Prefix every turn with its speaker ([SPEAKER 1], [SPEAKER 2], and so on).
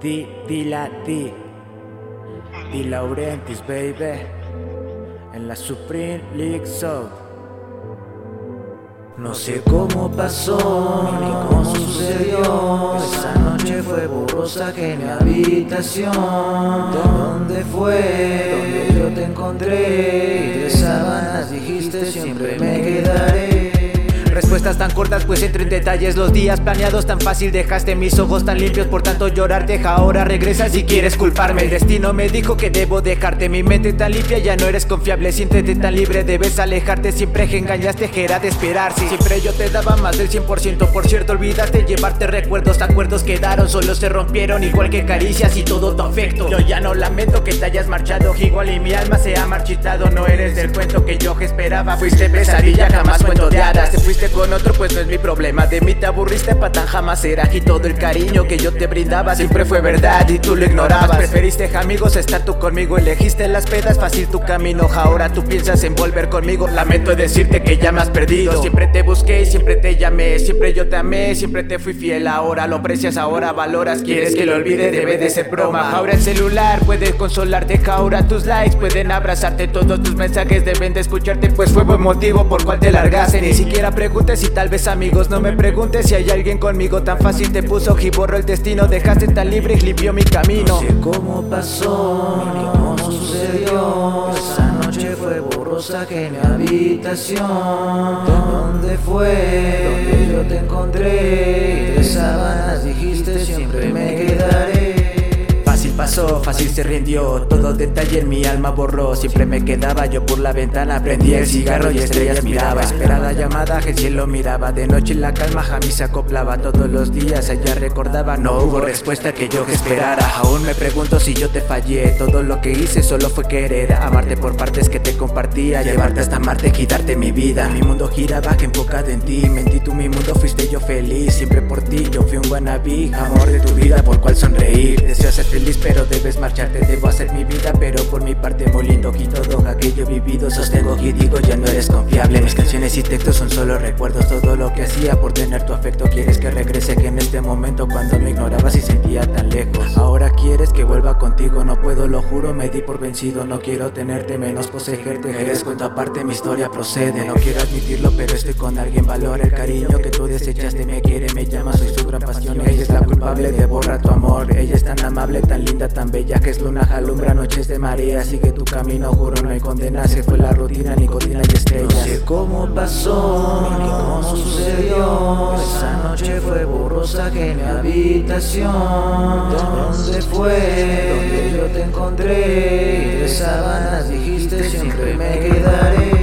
[SPEAKER 1] Di, di la di. Di Laurentis, baby. En la Supreme League South. No sé cómo pasó, ni cómo sucedió. Esa noche fue borrosa que mi habitación. ¿Dónde fue? Donde yo te encontré. Y de sábanas dijiste siempre me quedaré.
[SPEAKER 2] Respuestas tan cortas, pues entro en detalles los días planeados tan fácil dejaste mis ojos tan limpios por tanto llorar deja ahora regresa si quieres culparme. El destino me dijo que debo dejarte mi mente tan limpia ya no eres confiable siéntete tan libre debes alejarte siempre que engañaste era de esperarse siempre yo te daba más del 100% por cierto olvidaste llevarte recuerdos acuerdos quedaron solo se rompieron igual que caricias y todo tu afecto. Yo ya no lamento que te hayas marchado igual y mi alma se ha marchitado no eres del cuento que yo esperaba fuiste pesadilla jamás cuento de hadas te fuiste otro pues no es mi problema. De mí te aburriste pa' tan jamás era. Y todo el cariño que yo te brindaba siempre fue verdad y tú lo ignorabas. Preferiste amigos estar tú conmigo. Elegiste las pedas fácil tu camino. Ahora tú piensas en volver conmigo. Lamento decirte que ya me has perdido. Siempre te busqué y siempre te llamé. Siempre yo te amé, siempre te fui fiel. Ahora lo aprecias, ahora valoras. Quieres que lo olvide, debe de ser broma. Ahora el celular puede consolarte. Ahora tus likes pueden abrazarte. Todos tus mensajes deben de escucharte Pues fue buen motivo por cual te largaste. Ni siquiera pregunté si tal vez amigos no me preguntes si hay alguien conmigo tan fácil. Te puso y borró el destino dejaste tan libre y limpió mi camino.
[SPEAKER 1] No sé cómo pasó ni cómo sucedió. Esa noche fue borrosa que mi habitación. ¿Dónde fue? Donde yo te encontré. Y de sábanas dijiste siempre me quedaré
[SPEAKER 2] fácil se rindió Todo detalle en mi alma borró. Siempre me quedaba yo por la ventana Prendí el cigarro y estrellas miraba. Esperada llamada que el cielo miraba. De noche la calma Jamí se acoplaba. Todos los días ella recordaba No hubo respuesta que yo esperara. Aún me pregunto si yo te fallé. Todo lo que hice solo fue querer Amarte por partes que te compartía. Llevarte hasta Marte, quitarte mi vida. Mi mundo giraba que enfocado en ti. Mentí tú mi mundo, fuiste yo feliz. Siempre por ti, yo fui un wannabe. Amor de tu vida por cual sonreír. Deseo ser feliz pero debes marcharte Debo hacer mi vida pero por mi parte muy lindo Y todo aquello vivido sostengo y digo ya no eres confiable. Mis canciones y textos son solo recuerdos Todo lo que hacía por tener tu afecto. Quieres que regrese que en este momento cuando me ignorabas y sentía tan lejos. Ahora quieres que vuelva contigo No puedo, lo juro, me di por vencido. No quiero tenerte menos poseerte Eres cuento aparte, mi historia procede. No quiero admitirlo pero estoy con alguien Valora el cariño que tú desechaste Me quiere, me llama, soy su gran pasión culpable de tu amor. Ella es tan amable, tan linda tan bella que es luna alumbra noches de marea. Sigue tu camino, juro no hay condena. Se fue la rutina, nicotina y estrellas.
[SPEAKER 1] No sé cómo pasó, ni cómo sucedió. Esa noche fue borrosa que mi habitación. ¿Dónde fue? Donde yo te encontré. Y de sábanas dijiste siempre me quedé